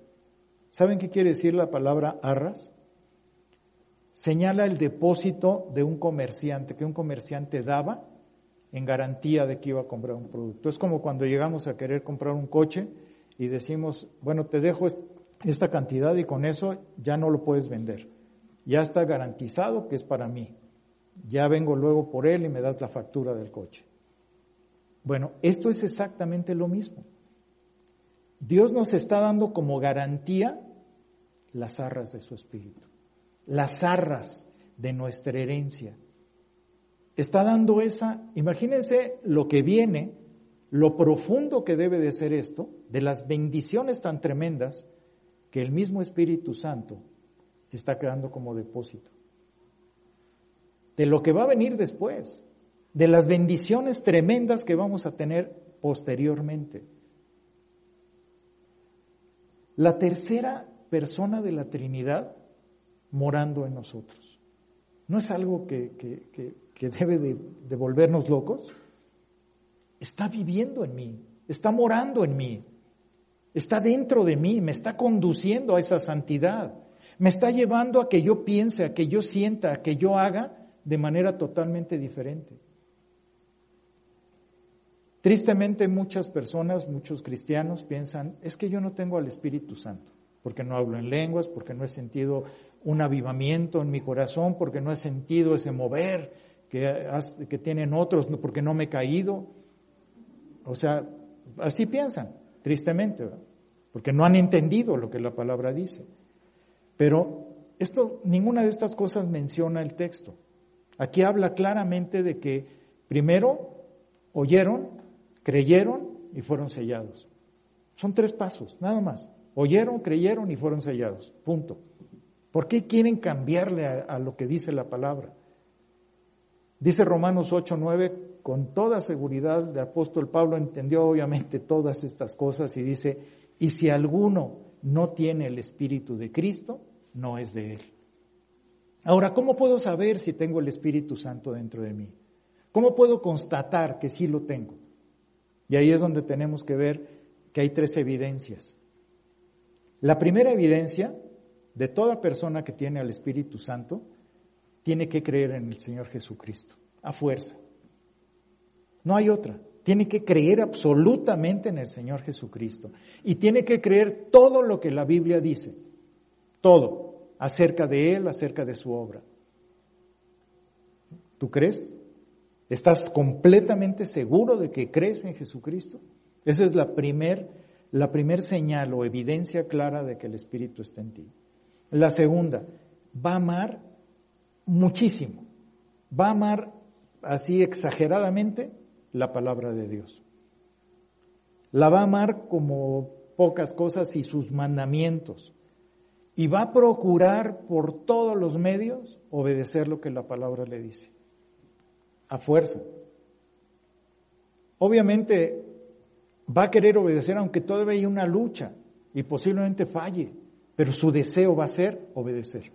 ¿Saben qué quiere decir la palabra arras? señala el depósito de un comerciante, que un comerciante daba en garantía de que iba a comprar un producto. Es como cuando llegamos a querer comprar un coche y decimos, bueno, te dejo esta cantidad y con eso ya no lo puedes vender. Ya está garantizado que es para mí. Ya vengo luego por él y me das la factura del coche. Bueno, esto es exactamente lo mismo. Dios nos está dando como garantía las arras de su espíritu las arras de nuestra herencia. Está dando esa, imagínense lo que viene, lo profundo que debe de ser esto, de las bendiciones tan tremendas que el mismo Espíritu Santo está quedando como depósito. De lo que va a venir después, de las bendiciones tremendas que vamos a tener posteriormente. La tercera persona de la Trinidad morando en nosotros. ¿No es algo que, debe de, de volvernos locos? Está viviendo en mí, está morando en mí, está dentro de mí, me está conduciendo a esa santidad, me está llevando a que yo piense, a que yo sienta, a que yo haga de manera totalmente diferente. Tristemente muchas personas, muchos cristianos piensan, es que yo no tengo al Espíritu Santo, porque no hablo en lenguas, porque no he sentido un avivamiento en mi corazón porque no he sentido ese mover que, tienen otros, porque no me he caído. O sea, así piensan, tristemente, porque no han entendido lo que la palabra dice. Pero esto, ninguna de estas cosas menciona el texto. Aquí habla claramente de que primero oyeron, creyeron y fueron sellados. Son tres pasos, nada más. Oyeron, creyeron y fueron sellados. Punto. ¿Por qué quieren cambiarle a, lo que dice la palabra? Dice Romanos 8, 9 con toda seguridad, el apóstol Pablo entendió obviamente todas estas cosas y dice, y si alguno no tiene el Espíritu de Cristo, no es de él. Ahora, ¿cómo puedo saber si tengo el Espíritu Santo dentro de mí? ¿Cómo puedo constatar que sí lo tengo? Y ahí es donde tenemos que ver que hay tres evidencias. La primera evidencia de toda persona que tiene al Espíritu Santo tiene que creer en el Señor Jesucristo, a fuerza. No hay otra. Tiene que creer absolutamente en el Señor Jesucristo. Y tiene que creer todo lo que la Biblia dice. Todo. Acerca de Él, acerca de su obra. ¿Tú crees? ¿Estás completamente seguro de que crees en Jesucristo? Esa es la primer, la primer señal o evidencia clara de que el Espíritu está en ti. La segunda, va a amar muchísimo. Va a amar así exageradamente la palabra de Dios. La va a amar como pocas cosas y sus mandamientos. Y va a procurar por todos los medios obedecer lo que la palabra le dice. A fuerza. Obviamente va a querer obedecer aunque todavía hay una lucha y posiblemente falle, pero su deseo va a ser obedecer.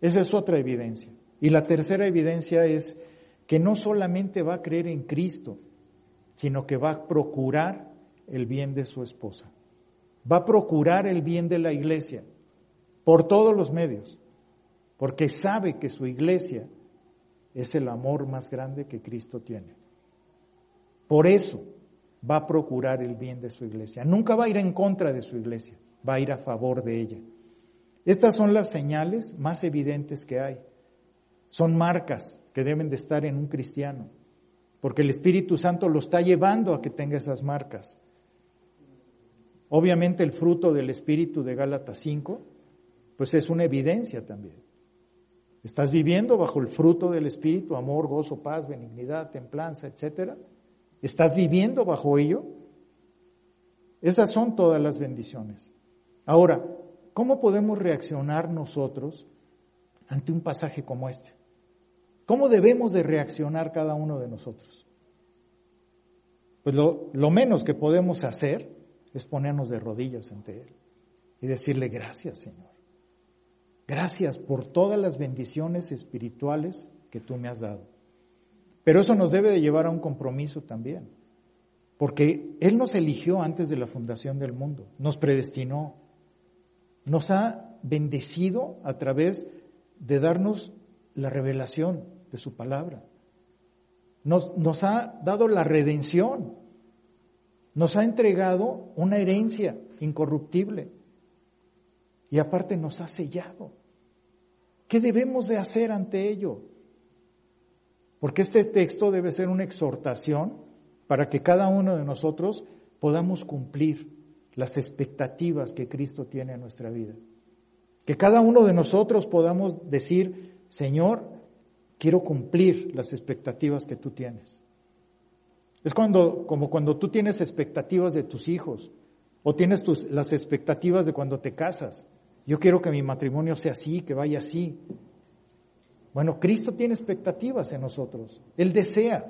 Esa es otra evidencia. Y la tercera evidencia es que no solamente va a creer en Cristo, sino que va a procurar el bien de su esposa. Va a procurar el bien de la iglesia por todos los medios, porque sabe que su iglesia es el amor más grande que Cristo tiene. Por eso va a procurar el bien de su iglesia. Nunca va a ir en contra de su iglesia, va a ir a favor de ella. Estas son las señales más evidentes que hay. Son marcas que deben de estar en un cristiano, porque el Espíritu Santo lo está llevando a que tenga esas marcas. Obviamente el fruto del Espíritu de Gálatas 5, pues es una evidencia también. ¿Estás viviendo bajo el fruto del Espíritu, amor, gozo, paz, benignidad, templanza, etcétera? ¿Estás viviendo bajo ello? Esas son todas las bendiciones. Ahora, ¿cómo podemos reaccionar nosotros ante un pasaje como este? ¿Cómo debemos de reaccionar cada uno de nosotros? Pues lo, lo, menos que podemos hacer es ponernos de rodillas ante Él y decirle gracias, Señor. Gracias por todas las bendiciones espirituales que tú me has dado. Pero eso nos debe de llevar a un compromiso también, porque Él nos eligió antes de la fundación del mundo, nos predestinó, nos ha bendecido a través de darnos la revelación, de su palabra. Nos, nos ha dado la redención. Nos ha entregado una herencia incorruptible. Y aparte nos ha sellado. ¿Qué debemos de hacer ante ello? Porque este texto debe ser una exhortación para que cada uno de nosotros podamos cumplir las expectativas que Cristo tiene en nuestra vida. Que cada uno de nosotros podamos decir, Señor, quiero cumplir las expectativas que tú tienes. Es cuando, como cuando tú tienes expectativas de tus hijos o tienes tus, las expectativas de cuando te casas. Yo quiero que mi matrimonio sea así, que vaya así. Bueno, Cristo tiene expectativas en nosotros. Él desea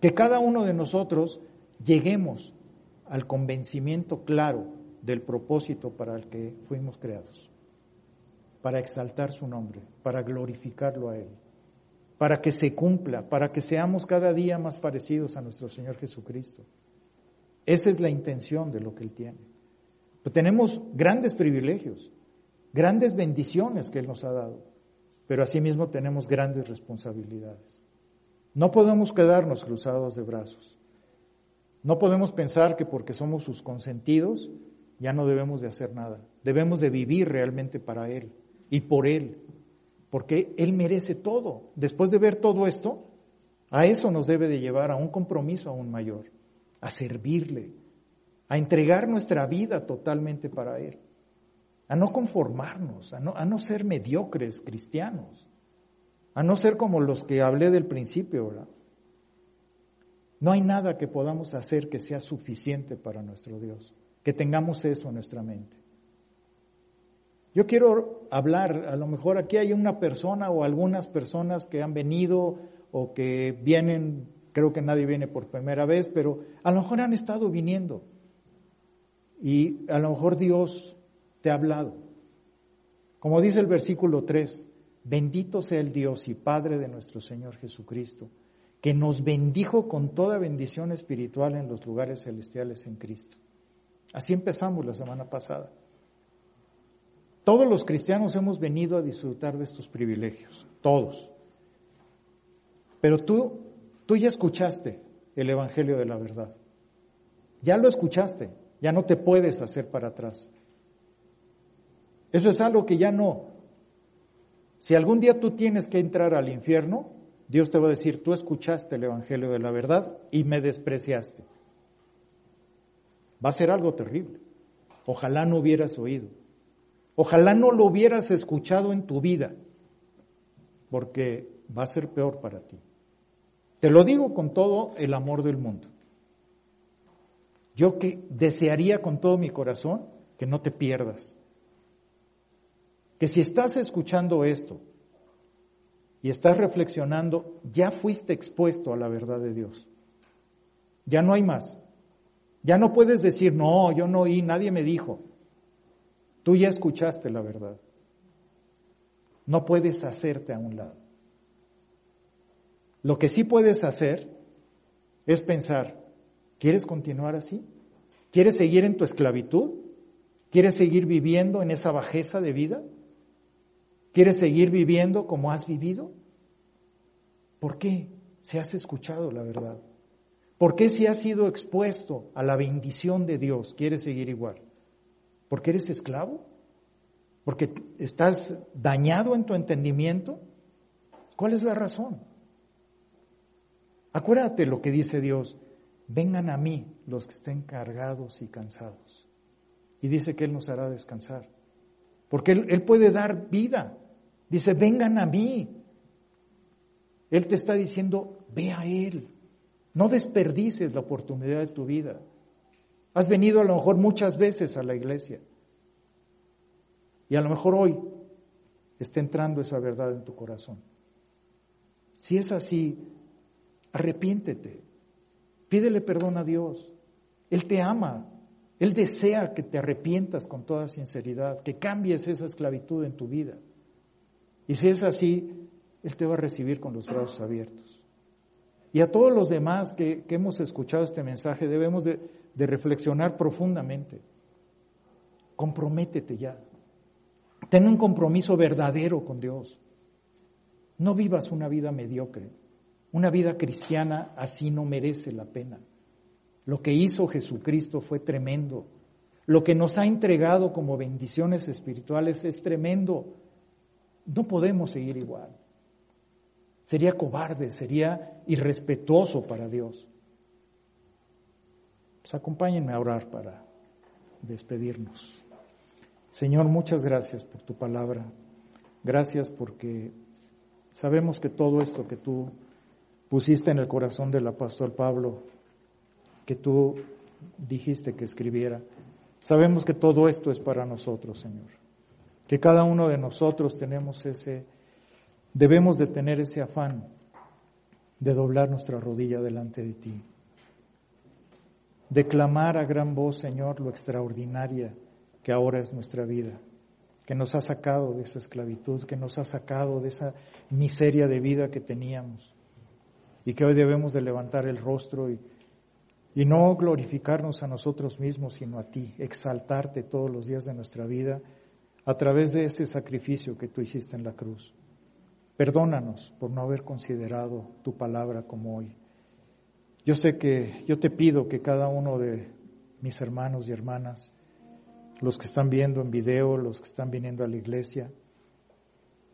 que cada uno de nosotros lleguemos al convencimiento claro del propósito para el que fuimos creados, para exaltar su nombre, para glorificarlo a Él para que se cumpla, para que seamos cada día más parecidos a nuestro Señor Jesucristo. Esa es la intención de lo que Él tiene. Pero tenemos grandes privilegios, grandes bendiciones que Él nos ha dado, pero asimismo tenemos grandes responsabilidades. No podemos quedarnos cruzados de brazos. No podemos pensar que porque somos sus consentidos ya no debemos de hacer nada. Debemos de vivir realmente para Él y por Él porque Él merece todo. Después de ver todo esto, a eso nos debe de llevar a un compromiso aún mayor, a servirle, a entregar nuestra vida totalmente para Él, a no conformarnos, a no, a no ser mediocres cristianos, a no ser como los que hablé del principio, ¿verdad? No hay nada que podamos hacer que sea suficiente para nuestro Dios, que tengamos eso en nuestra mente. Yo quiero hablar, a lo mejor aquí hay una persona o algunas personas que han venido o que vienen creo que nadie viene por primera vez, pero a lo mejor han estado viniendo y a lo mejor Dios te ha hablado. Como dice el versículo 3, bendito sea el Dios y Padre de nuestro Señor Jesucristo, que nos bendijo con toda bendición espiritual en los lugares celestiales en Cristo. Así empezamos la semana pasada. Todos los cristianos hemos venido a disfrutar de estos privilegios, todos. Pero tú, tú ya escuchaste el Evangelio de la verdad. Ya lo escuchaste, ya no te puedes hacer para atrás. Eso es algo que ya no. Si algún día tú tienes que entrar al infierno, Dios te va a decir, tú escuchaste el Evangelio de la verdad y me despreciaste. Va a ser algo terrible. Ojalá no hubieras oído. Ojalá no lo hubieras escuchado en tu vida, porque va a ser peor para ti. Te lo digo con todo el amor del mundo. Yo que desearía con todo mi corazón que no te pierdas. Que si estás escuchando esto y estás reflexionando, ya fuiste expuesto a la verdad de Dios. Ya no hay más. Ya no puedes decir, no, yo no oí, nadie me dijo. Tú ya escuchaste la verdad. No puedes hacerte a un lado. Lo que sí puedes hacer es pensar, ¿quieres continuar así? ¿Quieres seguir en tu esclavitud? ¿Quieres seguir viviendo en esa bajeza de vida? ¿Quieres seguir viviendo como has vivido? ¿Por qué? Si has escuchado la verdad. ¿Por qué si has sido expuesto a la bendición de Dios quieres seguir igual? ¿Porque eres esclavo? ¿Porque estás dañado en tu entendimiento? ¿Cuál es la razón? Acuérdate lo que dice Dios, vengan a mí los que estén cargados y cansados. Y dice que Él nos hará descansar. Porque Él, Él puede dar vida. Dice, vengan a mí. Él te está diciendo, ve a Él. No desperdices la oportunidad de tu vida. Has venido a lo mejor muchas veces a la iglesia. Y a lo mejor hoy está entrando esa verdad en tu corazón. Si es así, arrepiéntete. Pídele perdón a Dios. Él te ama. Él desea que te arrepientas con toda sinceridad, que cambies esa esclavitud en tu vida. Y si es así, Él te va a recibir con los brazos abiertos. Y a todos los demás que, hemos escuchado este mensaje debemos de, de reflexionar profundamente. Comprométete ya. Ten un compromiso verdadero con Dios. No vivas una vida mediocre. Una vida cristiana así no merece la pena. Lo que hizo Jesucristo fue tremendo. Lo que nos ha entregado como bendiciones espirituales es tremendo. No podemos seguir igual. Sería cobarde, sería irrespetuoso para Dios. Pues acompáñenme a orar para despedirnos. Señor, muchas gracias por tu palabra. Gracias porque sabemos que todo esto que tú pusiste en el corazón del apóstol Pablo, que tú dijiste que escribiera, sabemos que todo esto es para nosotros, Señor. Que cada uno de nosotros tenemos ese, debemos de tener ese afán de doblar nuestra rodilla delante de ti. Declamar a gran voz, Señor, lo extraordinaria que ahora es nuestra vida, que nos ha sacado de esa esclavitud, que nos ha sacado de esa miseria de vida que teníamos y que hoy debemos de levantar el rostro y, y no glorificarnos a nosotros mismos, sino a ti, exaltarte todos los días de nuestra vida a través de ese sacrificio que tú hiciste en la cruz. Perdónanos por no haber considerado tu palabra como hoy. Yo sé que yo te pido que cada uno de mis hermanos y hermanas, los que están viendo en video, los que están viniendo a la iglesia,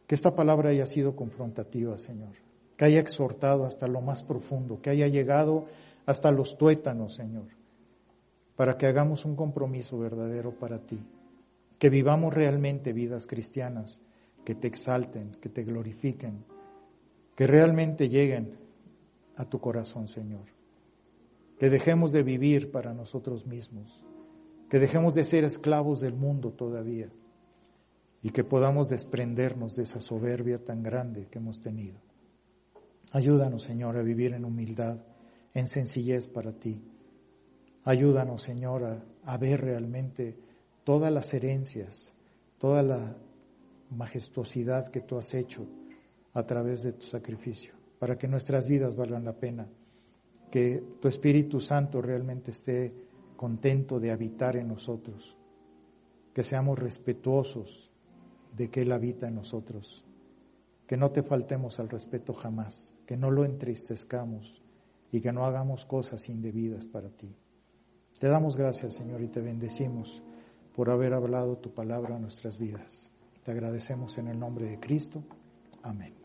que esta palabra haya sido confrontativa, Señor, que haya exhortado hasta lo más profundo, que haya llegado hasta los tuétanos, Señor, para que hagamos un compromiso verdadero para ti, que vivamos realmente vidas cristianas, que te exalten, que te glorifiquen, que realmente lleguen a tu corazón, Señor que dejemos de vivir para nosotros mismos, que dejemos de ser esclavos del mundo todavía y que podamos desprendernos de esa soberbia tan grande que hemos tenido. Ayúdanos, Señor, a vivir en humildad en sencillez para ti. Ayúdanos, Señor, a, a ver realmente todas las herencias, toda la majestuosidad que tú has hecho a través de tu sacrificio, para que nuestras vidas valgan la pena, que tu Espíritu Santo realmente esté contento de habitar en nosotros, que seamos respetuosos de que Él habita en nosotros, que no te faltemos al respeto jamás, que no lo entristezcamos y que no hagamos cosas indebidas para ti. Te damos gracias, Señor, y te bendecimos por haber hablado tu palabra a nuestras vidas. Te agradecemos en el nombre de Cristo. Amén.